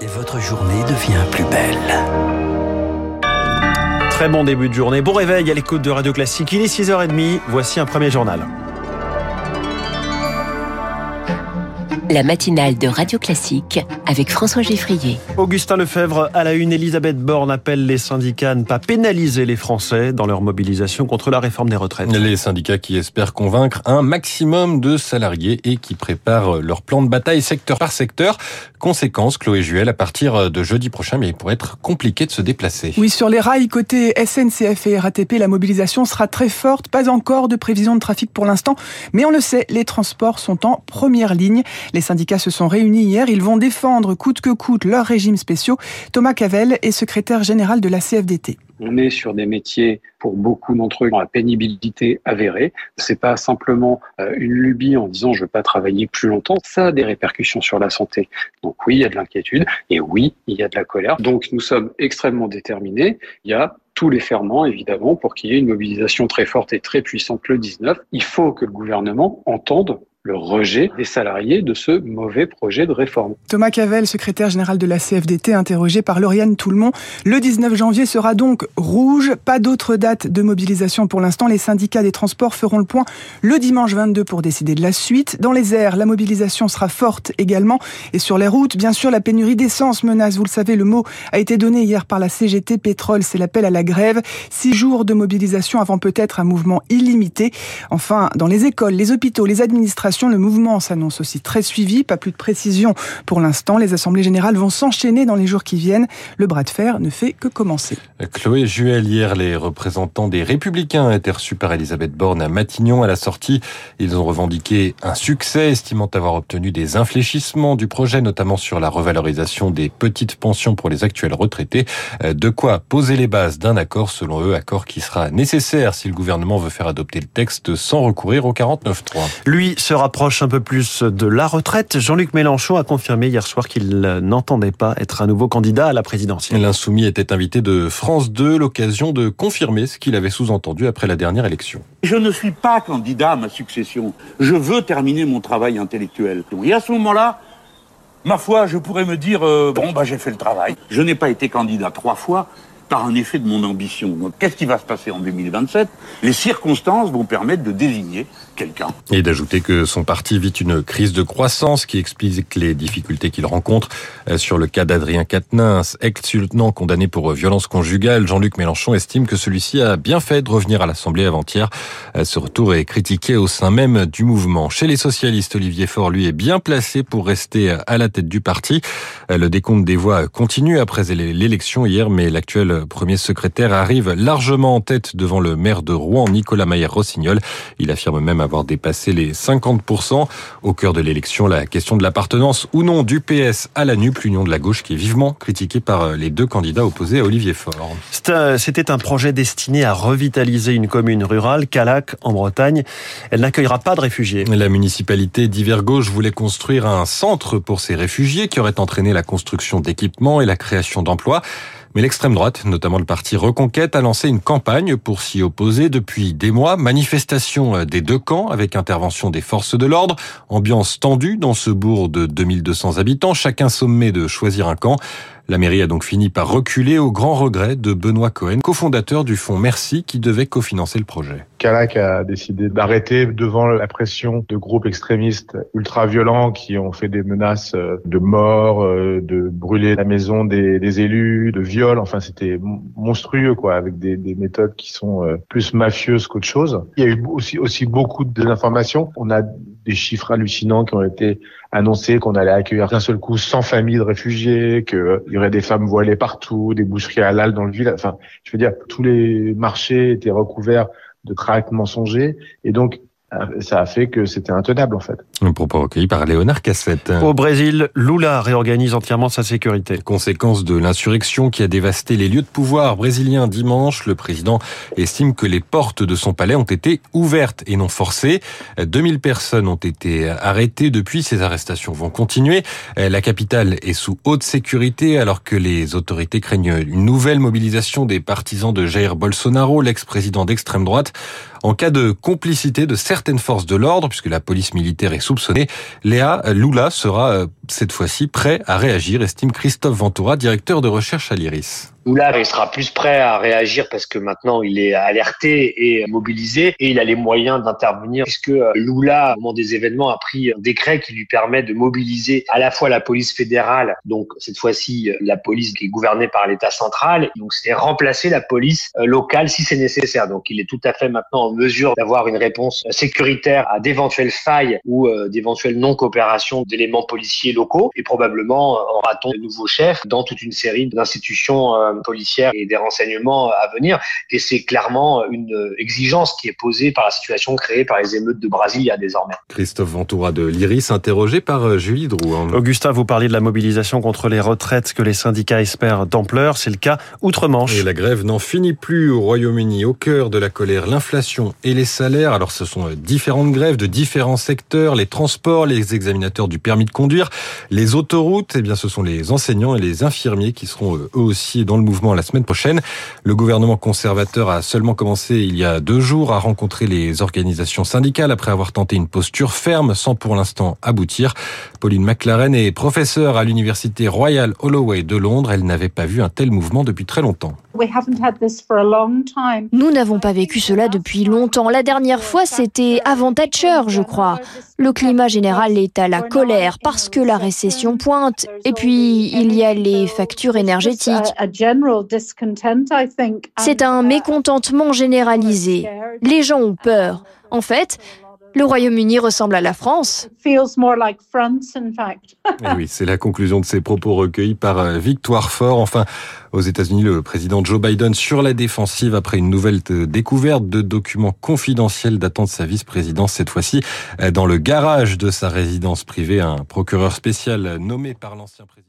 et votre journée devient plus belle. Très bon début de journée. Bon réveil à l'écoute de Radio Classique. Il est 6h30. Voici un premier journal. La matinale de Radio Classique avec François Geffrier. Augustin Lefebvre à la une, Elisabeth Borne appelle les syndicats à ne pas pénaliser les Français dans leur mobilisation contre la réforme des retraites. Les syndicats qui espèrent convaincre un maximum de salariés et qui préparent leur plan de bataille secteur par secteur. Conséquence, Chloé Juel, à partir de jeudi prochain, mais il pourrait être compliqué de se déplacer. Oui, sur les rails, côté SNCF et RATP, la mobilisation sera très forte. Pas encore de prévision de trafic pour l'instant, mais on le sait, les transports sont en première ligne. Les syndicats se sont réunis hier. Ils vont défendre coûte que coûte leurs régimes spéciaux. Thomas Cavel est secrétaire général de la CFDT. On est sur des métiers pour beaucoup d'entre eux à pénibilité avérée. C'est pas simplement euh, une lubie en disant je veux pas travailler plus longtemps. Ça a des répercussions sur la santé. Donc oui, il y a de l'inquiétude et oui, il y a de la colère. Donc nous sommes extrêmement déterminés. Il y a tous les ferments, évidemment, pour qu'il y ait une mobilisation très forte et très puissante le 19. Il faut que le gouvernement entende le rejet des salariés de ce mauvais projet de réforme. Thomas Cavel, secrétaire général de la CFDT, interrogé par Lauriane Toulmont. Le 19 janvier sera donc rouge. Pas d'autre date de mobilisation pour l'instant. Les syndicats des transports feront le point le dimanche 22 pour décider de la suite. Dans les airs, la mobilisation sera forte également. Et sur les routes, bien sûr, la pénurie d'essence menace. Vous le savez, le mot a été donné hier par la CGT Pétrole. C'est l'appel à la grève. Six jours de mobilisation avant peut-être un mouvement illimité. Enfin, dans les écoles, les hôpitaux, les administrations, le mouvement s'annonce aussi très suivi. Pas plus de précision pour l'instant. Les assemblées générales vont s'enchaîner dans les jours qui viennent. Le bras de fer ne fait que commencer. Chloé Juel, hier, les représentants des Républicains étaient reçus par Elisabeth Borne à Matignon. À la sortie, ils ont revendiqué un succès, estimant avoir obtenu des infléchissements du projet, notamment sur la revalorisation des petites pensions pour les actuels retraités. De quoi poser les bases d'un accord, selon eux, accord qui sera nécessaire si le gouvernement veut faire adopter le texte sans recourir au 49.3. Lui sera approche un peu plus de la retraite. Jean-Luc Mélenchon a confirmé hier soir qu'il n'entendait pas être un nouveau candidat à la présidentielle. L'insoumis était invité de France 2, l'occasion de confirmer ce qu'il avait sous-entendu après la dernière élection. Je ne suis pas candidat à ma succession. Je veux terminer mon travail intellectuel. Et à ce moment-là, ma foi, je pourrais me dire, euh, bon, bah, j'ai fait le travail. Je n'ai pas été candidat trois fois, par un effet de mon ambition. Donc, qu'est-ce qui va se passer en 2027 Les circonstances vont permettre de désigner quelqu'un. Et d'ajouter que son parti vit une crise de croissance qui explique les difficultés qu'il rencontre. Euh, sur le cas d'Adrien Quatennens, ex-lieutenant condamné pour violence conjugale, Jean-Luc Mélenchon estime que celui-ci a bien fait de revenir à l'Assemblée avant-hier. Euh, ce retour est critiqué au sein même du mouvement. Chez les socialistes, Olivier Faure, lui, est bien placé pour rester à la tête du parti. Euh, le décompte des voix continue après l'élection hier, mais l'actuel premier secrétaire arrive largement en tête devant le maire de Rouen, Nicolas Mayer-Rossignol. Il affirme même avoir dépassé les 50%. Au cœur de l'élection, la question de l'appartenance ou non du PS à la NUP, l'union de la gauche qui est vivement critiquée par les deux candidats opposés à Olivier Faure. C'était un projet destiné à revitaliser une commune rurale, Calac, en Bretagne. Elle n'accueillera pas de réfugiés. La municipalité d'Hiver-Gauche voulait construire un centre pour ces réfugiés qui aurait entraîné la construction d'équipements et la création d'emplois. Mais l'extrême droite, notamment le parti Reconquête, a lancé une campagne pour s'y opposer depuis des mois. Manifestation des deux camps avec intervention des forces de l'ordre. Ambiance tendue dans ce bourg de 2200 habitants. Chacun sommé de choisir un camp. La mairie a donc fini par reculer au grand regret de Benoît Cohen, cofondateur du fonds Merci qui devait cofinancer le projet. Calac a décidé d'arrêter devant la pression de groupes extrémistes ultra-violents qui ont fait des menaces de mort, de brûler la maison des, élus, de viol. Enfin, c'était monstrueux, quoi, avec des, des, méthodes qui sont plus mafieuses qu'autre chose. Il y a eu aussi, aussi beaucoup de désinformation. On a des chiffres hallucinants qui ont été annoncés, qu'on allait accueillir d'un seul coup 100 familles de réfugiés, qu'il y aurait des femmes voilées partout, des boucheries halal dans le village. Enfin, je veux dire, tous les marchés étaient recouverts de tracts mensongers. Et donc, ça a fait que c'était intenable en fait. Un propos recueilli par Léonard Cassette. Au Brésil, Lula réorganise entièrement sa sécurité. Conséquence de l'insurrection qui a dévasté les lieux de pouvoir brésiliens dimanche, le président estime que les portes de son palais ont été ouvertes et non forcées. 2000 personnes ont été arrêtées depuis, ces arrestations vont continuer. La capitale est sous haute sécurité alors que les autorités craignent une nouvelle mobilisation des partisans de Jair Bolsonaro, l'ex-président d'extrême droite. En cas de complicité de certaines forces de l'ordre, puisque la police militaire est soupçonnée, Léa Lula sera cette fois-ci prêt à réagir, estime Christophe Ventura, directeur de recherche à l'IRIS. Lula, il sera plus prêt à réagir parce que maintenant il est alerté et mobilisé et il a les moyens d'intervenir puisque euh, Lula, au moment des événements, a pris un décret qui lui permet de mobiliser à la fois la police fédérale, donc cette fois-ci la police qui est gouvernée par l'État central, donc c'est remplacer la police euh, locale si c'est nécessaire. Donc il est tout à fait maintenant en mesure d'avoir une réponse sécuritaire à d'éventuelles failles ou euh, d'éventuelles non-coopérations d'éléments policiers locaux et probablement aura-t-on de nouveaux chefs dans toute une série d'institutions policières et des renseignements à venir. Et c'est clairement une exigence qui est posée par la situation créée par les émeutes de Brasilia désormais. Christophe Ventura de l'IRIS, interrogé par euh, Julie Drouin. Augustin, vous parliez de la mobilisation contre les retraites que les syndicats espèrent d'ampleur. C'est le cas outre-Manche. Et la grève n'en finit plus au Royaume-Uni. Au cœur de la colère, l'inflation et les salaires. Alors ce sont euh, différentes grèves de différents secteurs, les transports, les examinateurs du permis de conduire, les autoroutes. Eh bien, ce sont les enseignants et les infirmiers qui seront euh, eux aussi dans le mouvement la semaine prochaine. Le gouvernement conservateur a seulement commencé il y a deux jours à rencontrer les organisations syndicales après avoir tenté une posture ferme sans pour l'instant aboutir. Pauline McLaren est professeure à l'université Royal Holloway de Londres. Elle n'avait pas vu un tel mouvement depuis très longtemps. Nous n'avons pas vécu cela depuis longtemps. La dernière fois, c'était avant Thatcher, je crois. Le climat général est à la colère parce que la récession pointe. Et puis, il y a les factures énergétiques. C'est un mécontentement généralisé. Les gens ont peur. En fait, le Royaume-Uni ressemble à la France. Et oui, c'est la conclusion de ces propos recueillis par euh, Victoire Fort. Enfin, aux États-Unis, le président Joe Biden sur la défensive après une nouvelle découverte de documents confidentiels datant de sa vice-présidence, cette fois-ci euh, dans le garage de sa résidence privée, un procureur spécial nommé par l'ancien président.